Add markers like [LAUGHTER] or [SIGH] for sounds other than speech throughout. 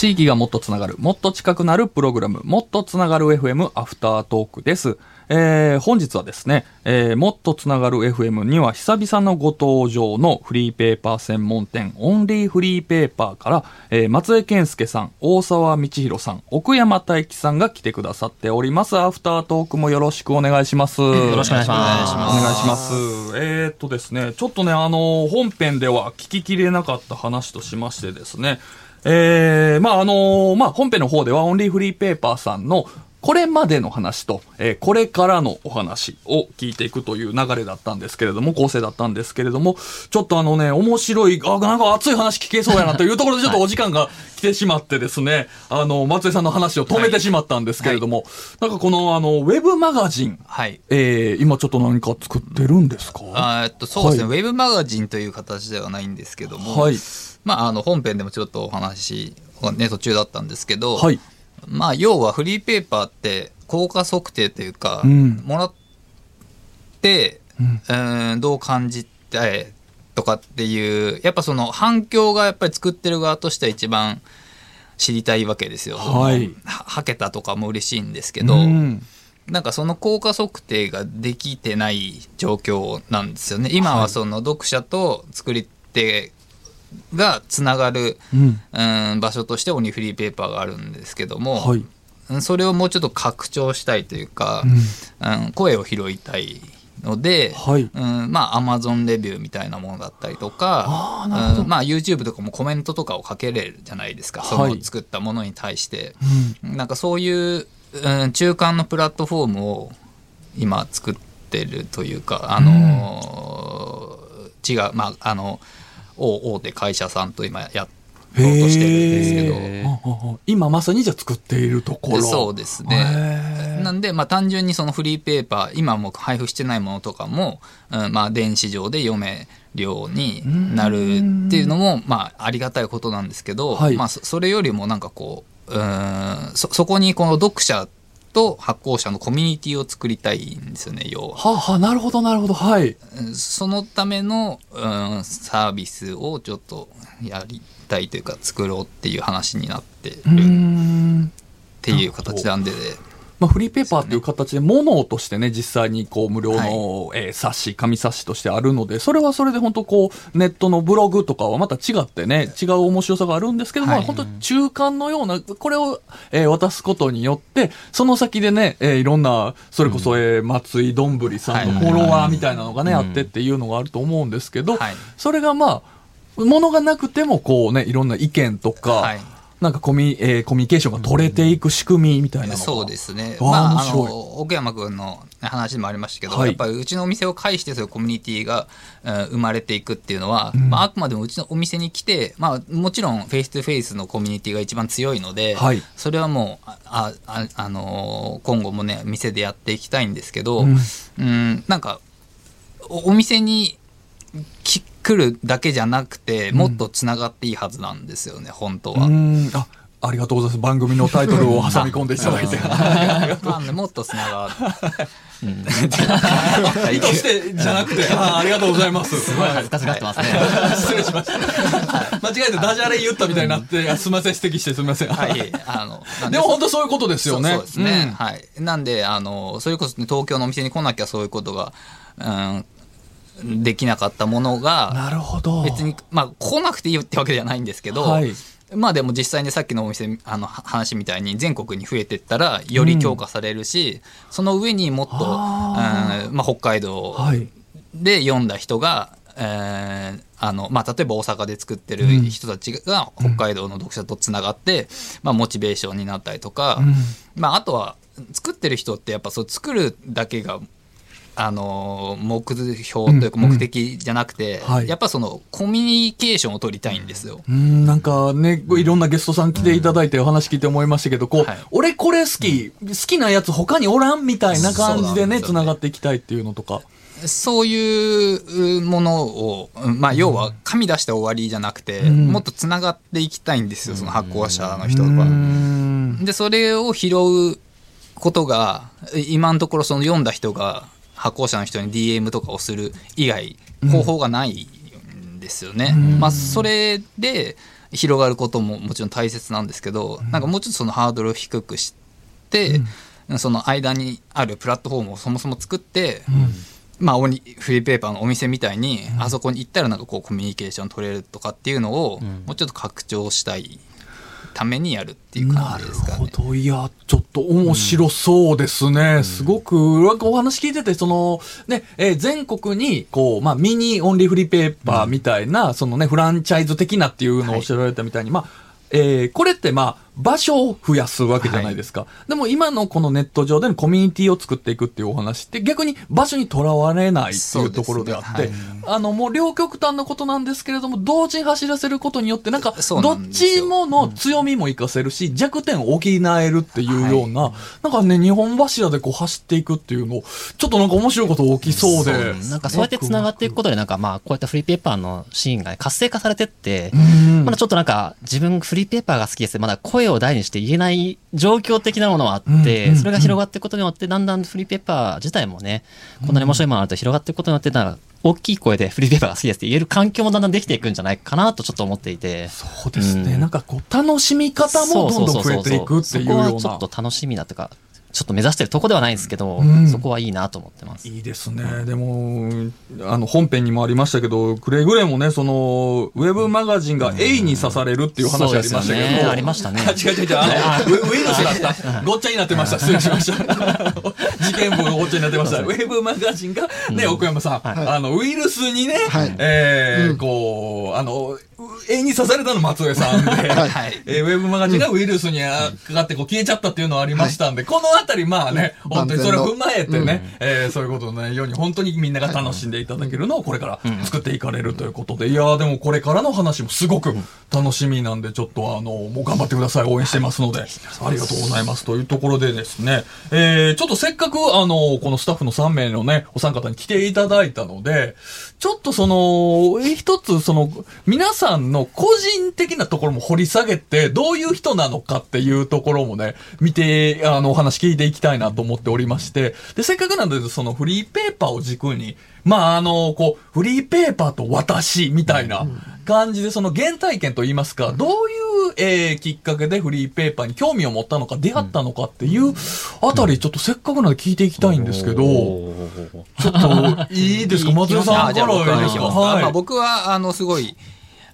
地域がもっとつながる、もっと近くなるプログラム、もっとつながる FM アフタートークです。えー、本日はですね、えー、もっとつながる FM には久々のご登場のフリーペーパー専門店オンリーフリーペーパーから、えー、松江健介さん、大沢道弘さん、奥山大樹さんが来てくださっております。アフタートークもよろしくお願いします。よろしくお願いしますお願いします。えー、っとですね、ちょっとね、あの、本編では聞ききれなかった話としましてですね、えー、まああのまあ本編の方ではオンリーフリーペーパーさんのこれまでの話と、えーこれからのお話を聞いていくという流れだったんですけれども、構成だったんですけれども、ちょっとあのね、面白い、あ、なんか熱い話聞けそうやなというところでちょっとお時間が来てしまってですね、あの、松江さんの話を止めてしまったんですけれども、なんかこのあの、ウェブマガジン、はい。えー、今ちょっと何か作ってるんですか？あーえっと、そうですね、はウェブマガジンという形ではないんですけども、はい。まあ、あの、本編でもちょっとお話、ね、途中だったんですけど、はい。まあ、要はフリーペーパーって、効果測定というか、うんもらって、うんえーどう感じて、とかっていう、やっぱその反響がやっぱり作ってる側としては一番知りたいわけですよ。はいははけたとかも嬉しいんですけど、うんなんかその効果測定ができてない状況なんですよね。今はその読者と作り手がつながる、うん。うん、場所としてオニフリーペーパーがあるんですけども、はい。うんそれをもうちょっと拡張したいというか、うんうん、声を拾いたいので、はいうん、まあ Amazon レビューみたいなものだったりとかうんまあ YouTube とかもコメントとかをかけれるじゃないですか、そはいの作ったものに対して。なんかそういう、うん、中間のプラットフォームを今作ってるというか、あのー違う、まあ、あの、大大手会社さんと今やろうとしてるんですけど、今まさにじゃあ作っているところ。そうですへね。ー。なんで、まあ単純にそのフリーペーパー、今もう配布してないものとかも、うん、まあ電子上で読めるようになるっていうのも、まあありがたいことなんですけど、はい。まあそそれよりもなんかこう、うん、そ、そこにこの読者と発行者のコミュニティを作りたいんですよね、要は。はあ、はあ、なるほど、なるほど。はい。うんそのための、うん、サービスをちょっとやりたいというか作ろうっていう話になってる。っていう形なんで、まあ、フリーペーパーっていう形で、ものとしてね、実際にこう、無料の、えー冊子、紙冊子としてあるので、それはそれで本当こう、ネットのブログとかはまた違ってね、違う面白さがあるんですけども、はい。本当中間のような、これを、えー渡すことによって、その先でね、えーいろんな、それこそ、えー松井どんぶりさんのはい。フォロワーみたいなのがね、あってっていうのがあると思うんですけど、はい。それがまあ、ものがなくても、こうね、いろんな意見とか、はいなんかコミ,、えーコミュニケーションが取れていく仕組みみたいな。そうですね。まあ、あの、奥山君の話でもありましたけど、はい。やっぱりうちのお店を介してそういうコミュニティが、うん生まれていくっていうのは、まあ、あくまでもうちのお店に来て、まあ、もちろんフェイス2フェイスのコミュニティが一番強いので、はい。それはもう、あ、あ、あのー今後もね、店でやっていきたいんですけど、うん。うん、なんか、おお店にき来るだけじゃなくて、もっとつながっていいはずなんですよね、本当は。あありがとうございます。番組のタイトルを挟み込んでいただいて。[LAUGHS] まあねもっとつなが意図してじゃなくて、あありがとうございます。すごい恥ずかしがってますね。失礼しました。間違えてダジャレ言ったみたいになって、すみません、指摘してすみません。はい、あの、なんでも本当そういうことですよね。そうですね、はい。なんで、あの、それこそ、ね、東京のお店に来なきゃそういうことが、うん、[LAUGHS] できなかったものうんが、なるほど。別に、まあ、来なくていいってわけじゃないんですけど、はい。まあでも実際にさっきのお店、あの、は話みたいに全国に増えてったら、より強化されるし、その上にもっと、あうんまあ、北海道はい。で読んだ人が、えーあのまあ、例えば大阪で作ってる人たちが北海道の読者とつながって、まあ、モチベーションになったりとか、まあ、あとは作ってる人ってやっぱそう作るだけがあの目標というか目的じゃなくて、はい。やっぱそのコミュニケーションを取りたいんですよ。うん、なんかね、いろんなゲストさん来ていただいてお話聞いて思いましたけど、こう、はい。俺これ好き、好きなやつ他におらんみたいな感じでね、そうなね繋がっていきたいっていうのとか。そういうものを、まあ、要は紙出して終わりじゃなくて、ん。もっとつながっていきたいんですよ、その発行者の人うが。ん。で、それを拾うことが、今のところその読んだ人が発行者の人に DM とかをする以外、方法がないんですよね。まあ、それで、広がることももちろん大切なんですけど、なんかもうちょっとそのハードルを低くして、その間にあるプラットフォームをそもそも作って、まあ、フリーペーパーのお店みたいに、あそこに行ったらなんかこうコミュニケーション取れるとかっていうのを、もうちょっと拡張したいためにやるっていう感じですかね。なるほど。いや、ちょっと面白そうですね。すごく、お話聞いてて、その、ね、えー全国に、こう、まあ、ミニオンリーフリーペーパーみたいな、そのね、フランチャイズ的なっていうのをおっしゃられたみたいに、まあ、えーこれってまあ、場所を増やすわけじゃないですか。でも今のこのネット上でのコミュニティを作っていくっていうお話って逆に場所にとらわれないっていうところであって、そうですね。あの、もう両極端なことなんですけれども、同時に走らせることによって、なんか、どっちもの強みも活かせるし、弱点を補えるっていうような、なんかね、日本柱でこう走っていくっていうの、ちょっとなんか面白いこと起きそうで。う。んなんかそうやって繋がっていくことで、なんかまあ、こういったフリーペーパーのシーンが活性化されてって、ん。まだちょっとなんか、自分フリーペーパーが好きです。まだ声を大にして言えない状況的なものはあって、うんそれが広がっていくことによって、だんだんフリーペーパー自体もね、こんなに面白いものがあると広がっていくことによって、なんか、大きい声でフリーペーパーが好きですって言える環境もだんだんできていくんじゃないかなとちょっと思っていて。そうですね、うんなんかこう、楽しみ方もどんどん増えていくっていうような。そこはちょっと楽しみだとか、ちょっと目指してるとこではないんですけど、うんそこはいいなと思ってます。いいですね。でも、あの、本編にもありましたけど、くれぐれもね、その、ウェブマガジンが A に刺されるっていう話ありましたけど。ねありましたねあ [LAUGHS] 違う違う違う。あの、ウウイルスだった。ごっちゃになってました。失礼しました。[LAUGHS] 事件簿がごっちゃになってました。ウェブマガジンが、ね、奥山さん、あの、ウイルスにね、はいえーこう、あの、A に刺されたの松江さんで、[LAUGHS] はい。えーウェブマガジンがウイルスにあかかってこう消えちゃったっていうのはありましたんで、このあたりまあね、本当にそれを踏まえてね、えーそういうことのないように本当にみんなが楽しんでいただけるのをこれから作っていかれるということで、い。やーでもこれからの話もすごく楽しみなんで、ちょっとあの、もう頑張ってください。応援してますので、ありがとうございます。というところでですね、えーちょっとせっかくあの、このスタッフの3名のね、お三方に来ていただいたので、ちょっとその、え一つその、皆さんの個人的なところも掘り下げて、どういう人なのかっていうところもね、見て、あの、お話聞いていきたいなと思っておりまして、で、せっかくなので、そのフリーペーパーを軸に、まあ、あの、こう、フリーペーパーと私みたいな感じで、その原体験といいますか、どういう、えーきっかけでフリーペーパーに興味を持ったのか、出会ったのかっていうあたり、ちょっとせっかくなので聞いていきたいんですけど、ちょっと、いいですか？[LAUGHS] 松田さんからいいですかは行きますかはい。まあ、僕はあのすごい、えー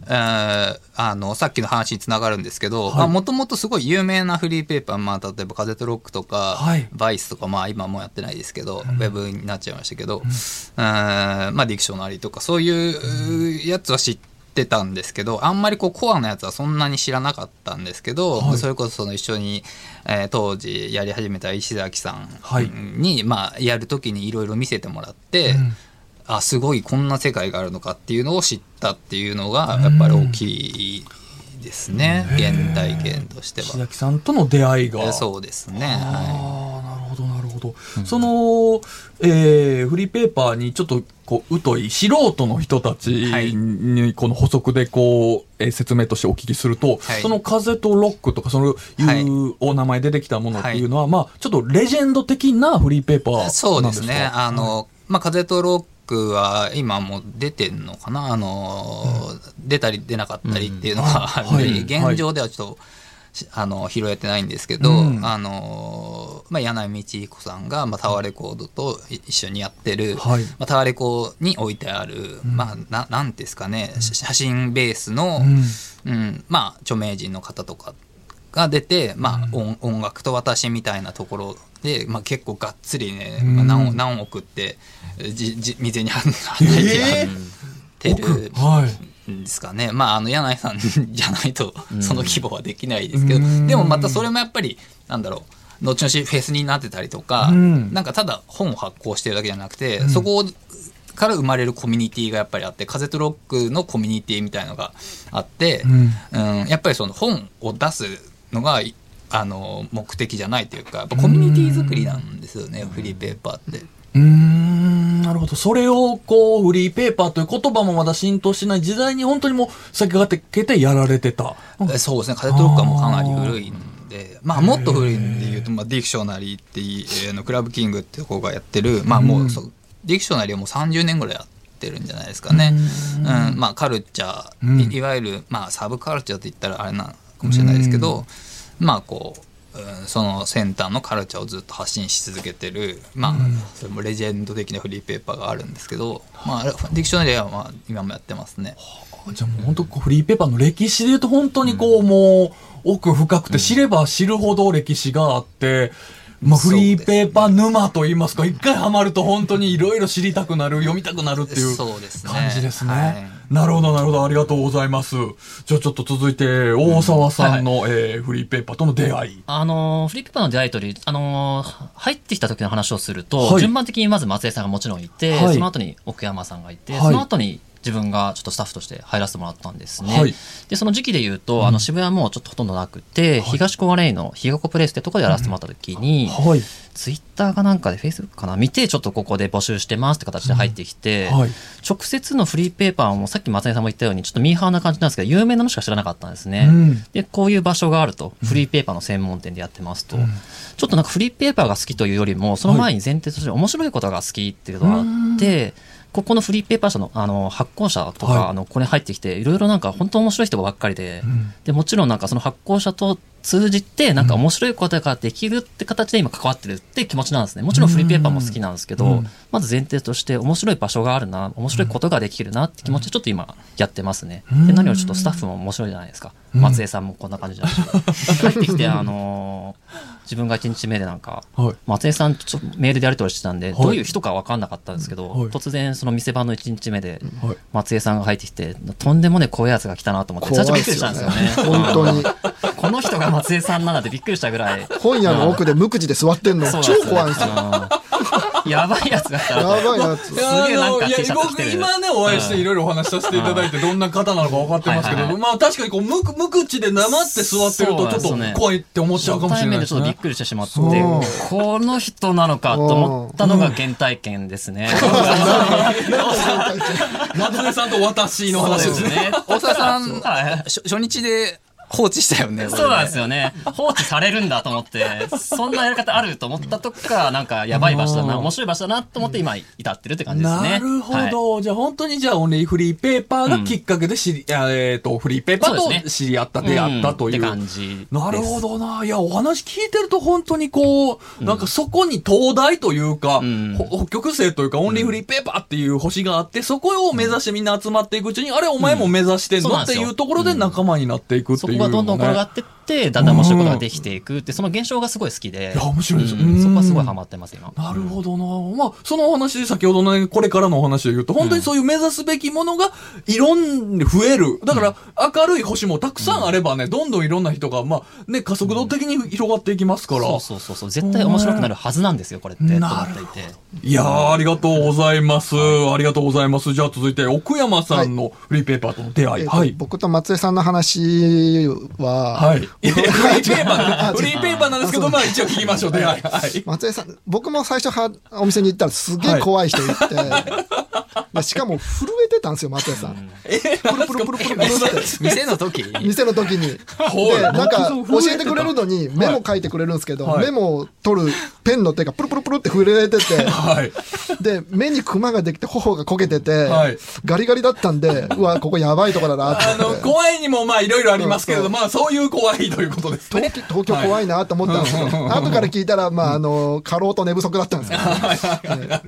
あのさっきの話につながるんですけどはい。もともとすごい有名なフリーペーパー、まあ、例えば「風とロック」とか、はい。バイスとか、まあ、今もうやってないですけど、ウェブになっちゃいましたけど、うん。まあ、ディクショナリーとかそういうやつは知ってたんですけどあんまりこうコアなやつはそんなに知らなかったんですけど、はい。それこそその一緒に、えー当時やり始めた石崎さんはい。に、まあ、やる時にいろいろ見せてもらって。うんあすごいこんな世界があるのかっていうのを知ったっていうのがやっぱり大きいですね、現代験としては。石崎さんとの出会いが。えそうですね。はああ、なるほど、なるほど。その、えーフリーペーパーにちょっと、こう、疎い素人の人たちはい。に、この補足で、こう、えー説明としてお聞きすると、はい。その風とロックとか、その、はい。いうお名前出てきたものっていうのは、まあ、ちょっとレジェンド的なフリーペーパーなんい、ですか？そうですね。あの、まあ、風とロックは今も出てんのかな？あの、出たり出なかったりっていうのはあるんで、はい。現状ではちょっと、しあの拾えてないんですけど、うん。あのまあ、柳井道彦さんが、まあ、タワーレコードとい一緒にやってる、はい。まあ、タワーレコに置いてある、まあ、ななんですかねし写真ベースの、うん。うんまあ、著名人の方とかが出て、まあ音音楽と私みたいなところで、まあ、結構がっつりね、何億何億ってじじ未然にはたいてやってるはい。んですかね、まああの柳井さんじゃないとその規模はできないですけど、うん。でもまたそれもやっぱりなんだろう後々フェスになってたりとか、うん。なんかただ本を発行してるだけじゃなくて、そこから生まれるコミュニティがやっぱりあって風とロックのコミュニティみたいのがあって、うんやっぱりその本を出すのがいあの目的じゃないというかやっぱコミュニティ作りなんですよね、フリーペーパーって。うーん、なるほど。それを、こう、フリーペーパーという言葉もまだ浸透してない時代に本当にもう先駆けてやられてた。えそうですね風とロックはもうかなり古いんでまあもっと古いんで言うと、まあ、ディクショナリーっていう、のクラブキングってとこがやってるまあもうそうディクショナリーはもう30年ぐらいやっってるんじゃないですかね。うん、まあカルチャー、うんいいわゆるまあサブカルチャーって言ったらあれなのかもしれないですけど、まあこう、うん、その先端のカルチャーをずっと発信し続けてる、まあ、それもレジェンド的なフリーペーパーがあるんですけど、まあ、ディクショナリーはまあ今もやってますね。じゃあもう本当こうフリーペーパーの歴史で言うと本当にこう、もう奥深くて知れば知るほど歴史があって、まあ、フリーペーパー沼と言いますか、一回ハマると本当にいろいろ知りたくなる、読みたくなるっていうそうですね。感じですね。はいなるほど、なるほど、ありがとうございます。じゃあちょっと続いて、大沢さんの、えーフリーペーパーとの出会い。あのーフリーペーパーの出会いとり、あのー入ってきた時の話をすると、はい。順番的にまず松江さんがもちろんいて、はい。その後に奥山さんがいて、はい。その後に自分がちょっとスタッフとして入らせてもらったんですね。はい。で、その時期で言うと、あの渋谷はもうちょっとほとんどなくて、東小金井の日が子プレイスってところでやらせてもらった時に、はい。ツイッターかなんかで、フェイスブックかな見て、ちょっとここで募集してますって形で入ってきて、はい。直接のフリーペーパーもさっき松江さんも言ったように、ちょっとミーハーな感じなんですけど、有名なのしか知らなかったんですね。うん。で、こういう場所があると、フリーペーパーの専門店でやってますと、ちょっとなんかフリーペーパーが好きというよりも、その前に前提として面白いことが好きっていうのがあって、ここのフリーペーパー社のあの発行者とか、はいあのここに入ってきて、いろいろなんか本当面白い人ばっかりで、でもちろんなんかその発行者と通じて、なんか面白いことができるって形で今関わってるって気持ちなんですね。もちろんフリーペーパーも好きなんですけど、うんまず前提として面白い場所があるな、面白いことができるなって気持ちでちょっと今やってますね。で、何よりちょっとスタッフも面白いじゃないですか。松江さんもこんな感じだし。入ってきて、あのー自分が1日目でなんか、はい。松江さんとちょっとメールでやり取りしてたんで、はいどういう人か分かんなかったんですけど、はい突然その店番の1日目で、はい。松江さんが入ってきて、とんでもねえ怖いやつが来たなと思って、最初びっくりしたんですよね。本当に。[LAUGHS] この人が松江さんなんだってびっくりしたぐらい。本屋の奥で無口で座ってんの超怖いんですよ。う [LAUGHS] んやばいやつが来た。やばいやつ。すげえなんかいや T シャツ着僕てる。今ね、お会いしていろいろお話しさせていただいて、どんな方なのか分かってますけど、はい。はいまあ確かにこう、無無口で黙って座ってると、ちょっと怖いって思っちゃうかもしれないですね。初対面でちょっとびっ。くりしてしまって、この人なのかと思ったのが原体験ですね。[LAUGHS] [LAUGHS] 松江さんと私の話ですね。大沢さん、初日で放置したよね。そうなんですよ。よね。放置されるんだと思って、そんなやり方あると思ったとこから、なんかやばい場所だな、面白い場所だなと思って今至ってるって感じですね。なるほはいど。じゃあ本当にじゃあオンリーフリーペーパーがきっかけで知り、あえっ、と、フリーペーパーと知り合った、出会ったという。んって感じ。なるほどな。いや、お話聞いてると本当にこう、なんかそこに東大というか、んほ北極星というか、オンリーフリーペーパーっていう星があって、そこを目指してみんな集まっていくうちに、あれお前も目指してんの、っていうところで仲間になっていくっていうがどんどん転がってって、だんだん面白いことができていくって、その現象がすごい好きで。いや面白いですうんうんそこはすごいハマってます、今。なるほどな。まあ、そのお話で先ほどのね、これからのお話で言うと、本当にそういう目指すべきものが、いろん、増える。だから、明るい星もたくさんあればね、どんどんいろんな人が、まあ、ね、加速度的に広がっていきますから。そうそうそうそう。絶対面白くなるはずなんですよ、これって。なるっていやー、ありがとうございます。ありがとうございます。じゃあ続いて、奥山さんのフリーペーパーとの出会い。えーとはい。僕と松江さんの話は、はい。フリーペーパー、フリーペーパーなんですけど、まあ一応聞きましょう、出会い。はい。松江さん、僕も最初はお店に行ったらすげえ怖い人いて、で [LAUGHS] しかも震えてたんですよ、松江さん。え、プルプルプルプルプルって。店の時店の時に。で、なんか木教えてくれるのにメモ書いてくれるんですけど、はいメモを取るペンの手がプルプルプルって震えてて、はい。で、目にクマができて頬が焦げてて、はいガリガリだったんで、うわ、ここやばいとこだなってあの。怖いにもまあいろいろありますけれど、そうまあそういう怖いということですね。東京東京怖いなと思ったんですけど、後から聞いたら、まあ、あの、過労と寝不足だったんですよ、ね。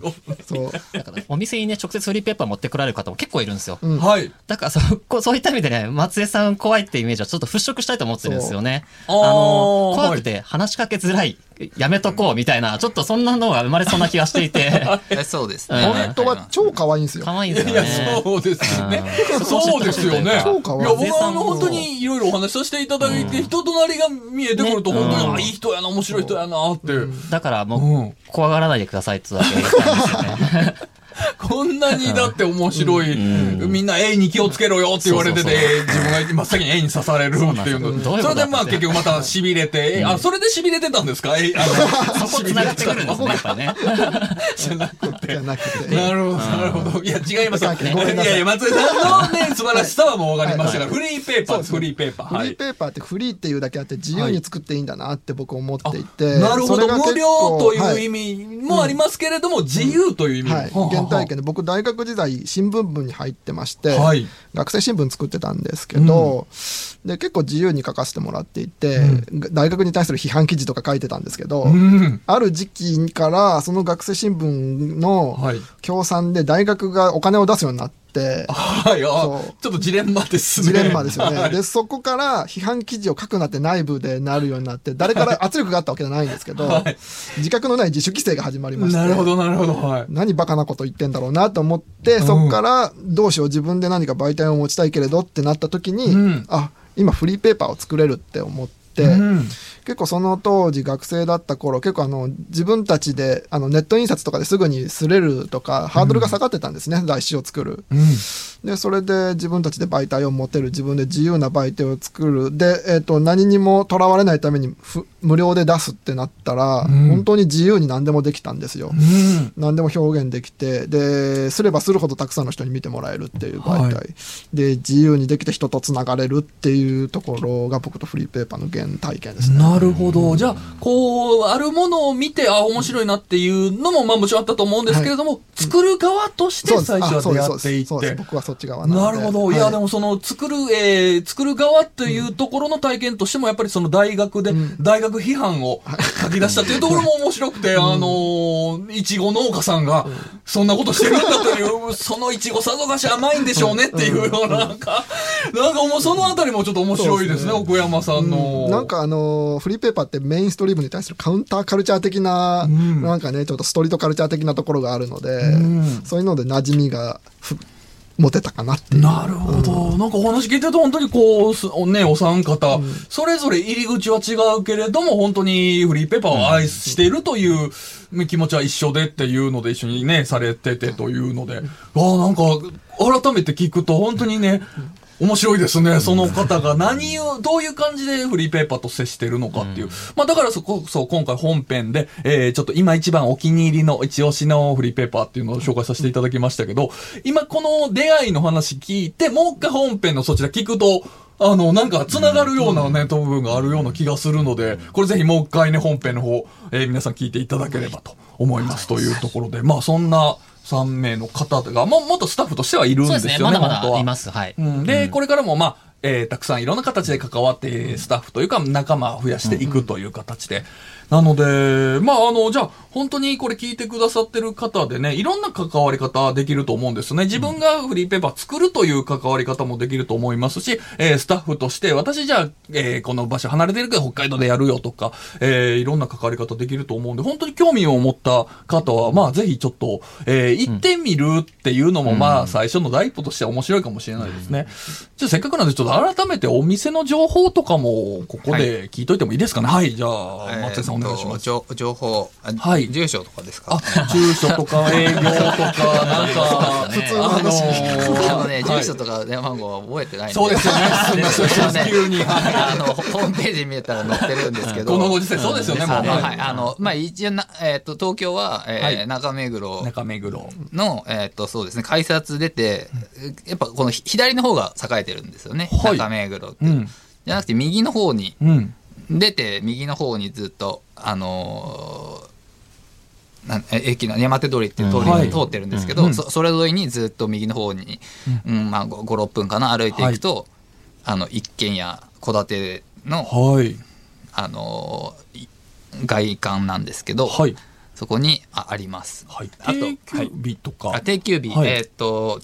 そう。だから、お店にね、直接フリーペーパー持ってこられる方も結構いるんですよ。んはい。だからそこ、[LAUGHS] そういった意味でね、松江さん怖いってイメージはちょっと払拭したいと思ってるんですよね。あの、怖くて話しかけづらい、やめとこうみたいな、ちょっとそんなのが生まれそうな気がしていて、[LAUGHS] えそうですね。うん本当は超可愛いんですよ。可愛いんですいや、よね。そうですよね。そうですよね。いや、そうか [LAUGHS] 僕はあの、本当にいろいろお話しさせていただいて、人となりが見えてくると、ね本当に、うんあ、いい人やな、面白い人やな、って。だからもう、うん怖がらないでくださいってだけ言いたいんですよね。[LAUGHS] こんなにだって面白い、みんな A に気をつけろよって言われてて、そう自分が真っ先に A に刺されるっていうの。それでまあ結局また痺れて、えあ、それで痺れてたんですか ?A、あの、[LAUGHS] そこ繋がってくるんですね、やっぱりね。[LAUGHS] じゃなくて。じゃなくて。なるほど、なるほど。いや、違います。いやいや、松井さんのね、素晴らしさはもう分かりましたから、はいフリーペーパーです、フリーペーパー。はいフリー。ペーパーってフリーっていうだけあって自由に作っていいんだなって僕思っていて、なるほど。無構料というはい意味もありますけれども、自由という意味も。体験で、僕大学時代新聞部に入ってまして、はい。学生新聞作ってたんですけど、で結構自由に書かせてもらっていて、大学に対する批判記事とか書いてたんですけど、うん。ある時期からその学生新聞のはい。協賛で大学がお金を出すようになって、はい。ちょっとジレンマですね。ジレンマですよね。はいで、そこから批判記事を書くなって内部でなるようになって、誰から圧力があったわけじゃないんですけど、はい自覚のない自主規制が始まりまして。なるほど、なるほど。はい。何バカなこと言ってんだろうなと思って、そこからどうしよう自分で何か媒体を持ちたいけれどってなった時に、うんあ今フリーペーパーを作れるって思って、うん結構その当時学生だった頃結構あの自分たちであのネット印刷とかですぐに擦れるとかハードルが下がってたんですね、雑誌を作る。うん。でそれで自分たちで媒体を持てる自分で自由な媒体を作るで、えー、と何にもとらわれないためにふ無料で出すってなったら、うん本当に自由に何でもできたんですよ。うん。何でも表現できてですればするほどたくさんの人に見てもらえるっていう媒体、はで自由にできて人とつながれるっていうところが僕とフリーペーパーの原体験ですね。なるほど。じゃあ、こう、あるものを見て、あ、面白いなっていうのも、まあもちろんあったと思うんですけれども、作る側として最初は出会っていって。僕はそっち側なので。なるほど。い。や、はでもその、作る、えー、作る側というところの体験としても、やっぱりその大学で、大学批判を書き出したというところも面白くて、[LAUGHS] あのー、いちご農家さんが、そんなことしてるんだという、そのいちごさぞかし甘いんでしょうねっていうような、なんか、なんかもうそのあたりもちょっと面白いですね、そう奥山さんの。なんかあのーフリーペーパーってメインストリームに対するカウンターカルチャー的な、ん。なんかねちょっとストリートカルチャー的なところがあるので、ん。そういうので馴染みがふ持てたかなっていう。なるほど。なんかお話聞いてると本当にこうす、ね、お三方、それぞれ入り口は違うけれども、本当にフリーペーパーを愛しているという気持ちは一緒でっていうので一緒にね、されててというので、ああ、なんか改めて聞くと本当にね、面白いですね。その方が何を、どういう感じでフリーペーパーと接してるのかっていう。まあだからそこそ今回本編で、えー、ちょっと今一番お気に入りの一押しのフリーペーパーっていうのを紹介させていただきましたけど、今この出会いの話聞いて、もう一回本編のそちら聞くと、あの、なんか、繋がるようなね、部分があるような気がするので、これぜひもう一回ね、本編の方、えー皆さん聞いていただければと思いますというところで、まあ、そんな3名の方が、も、もっとスタッフとしてはいるんですよね、まだま本当はいだます。はい。うん、で、これからもまあ、えーたくさんいろんな形で関わって、スタッフというか仲間を増やしていくという形で。なので、まあ、あの、じゃあ、本当にこれ聞いてくださってる方でね、いろんな関わり方できると思うんですね。自分がフリーペーパー作るという関わり方もできると思いますし、えースタッフとして、私じゃあ、えーこの場所離れてるけど北海道でやるよとか、えーいろんな関わり方できると思うんで、本当に興味を持った方は、まあ、ぜひちょっと、えー行ってみるっていうのも、まあ、最初の第一歩としては面白いかもしれないですね。じゃあ、せっかくなんで、ちょっと改めてお店の情報とかも、ここで聞いといてもいいですかね。はい、じゃあ、松井さんお願いします。情情報、あはい住所とかですか？あ、住所とか [LAUGHS] 営業とか、なんか、普通の話あのね、はい住所とか電話番号は覚えてない。そうですよね急にあの、ホームページ見えたら載ってるんですけど。このご時世そうですよねはいはい。あの、まあ、一応な、えっと、東京は、中目黒中目黒。の、えっと、そうですね、改札出て、やっぱこのひ左の方が栄えてるんですよね。はい中目黒って。うん。じゃなくて、右の方に、うん。出て右の方にずっとあのー駅の山手通りっていう通りはいが通ってるんですけど、うんそそれ沿いにずっと右の方に、うんまあ、56分かな歩いていくと、あの一軒家戸建ての、はい。あの外観なんですけど、はい。そこにああります。はい。あと定休日とか。あ定休日、はいえーっと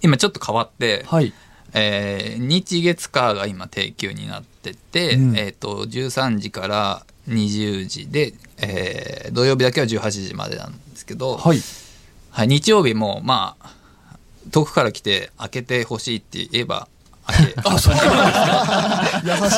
今ちょっと変わって、はい。えー日月火が今定休になってて、うんえー、と13時から20時で、えー土曜日だけは18時までなんですけど、はい。はい、日曜日もまあ遠くから来て開けてほしいって言えば開けあ、そう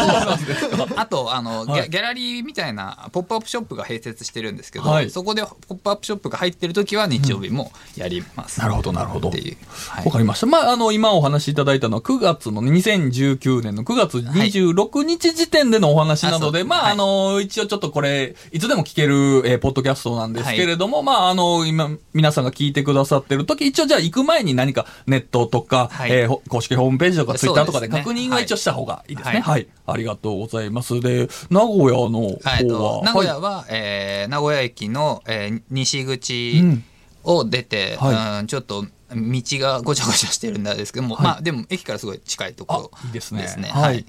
なんですか。あとあの、はい。ギャラリーみたいなポップアップショップが併設してるんですけど、はい。そこでポップアップショップが入ってる時は日曜日もやります、なるほど、なるほど。っていう、はい。わかりました。まあ、あの、今お話しいただいたのは9月のね、2019年の9月26日時点でのお話なので、はいまあ、はい。あの、一応ちょっとこれ、いつでも聞ける、えーポッドキャストなんですけれども、まあ、あの、今、皆さんが聞いてくださってる時、一応じゃあ行く前に何かネットとか、はい。えーほ公式ホームページとかツイッターとかで確認は一応した方がいいですね。は。はいいありがとうございます。で、名古屋の方は？名古屋はは、えー名古屋駅の、えー西い、口うんを出て、はいうんちょっと道がごちゃごちゃしてるんですけども、まあでも駅からすごい近いところですね。はいはい。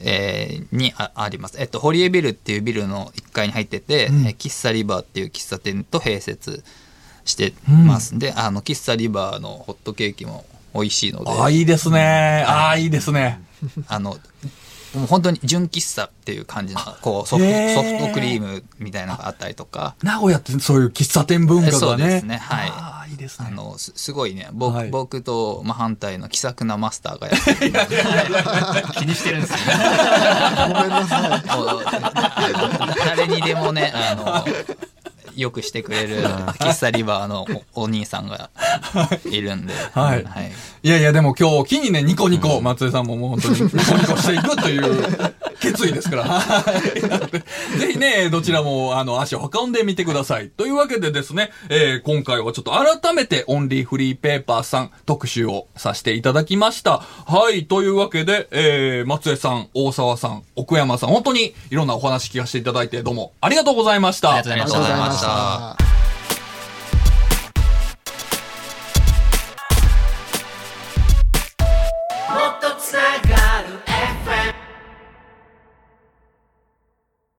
えーにああります。えっと、堀江ビルっていうビルの1階に入ってて、うんえー喫茶リバーっていう喫茶店と併設してます。で、あの、喫茶リバーのホットケーキも美味しいので、あ、いいですね。ああ、いいですね。あの、もう本当に純喫茶っていう感じの、こうソフへート、ソフトクリームみたいなのがあったりとか、名古屋ってそういう喫茶店文化そうがね。ですねはいああ、いいですね。あの、すすごいね、僕,、はい僕と真反対の気さくなマスターがやってる [LAUGHS] 気にしてるんですよね。[LAUGHS] ごめんなさい。[LAUGHS] 誰にでもね、あの、よくしてくれる [LAUGHS] 喫茶リバーのおお兄さんがい。るんで、はい。はい。いやいや、でも今日、機にね、ニコニコ、松江さんももう本当にニコニコしていくという決意ですから。ぜひね、どちらも、あの、足を運んでみてください。というわけでですね、えー今回はちょっと改めて、オンリーフリーペーパーさん特集をさせていただきました。はい、というわけで、えー、松江さん、大沢さん、奥山さん、本当にいろんなお話聞かせていただいて、どうもありがとうございました。ありがとうございました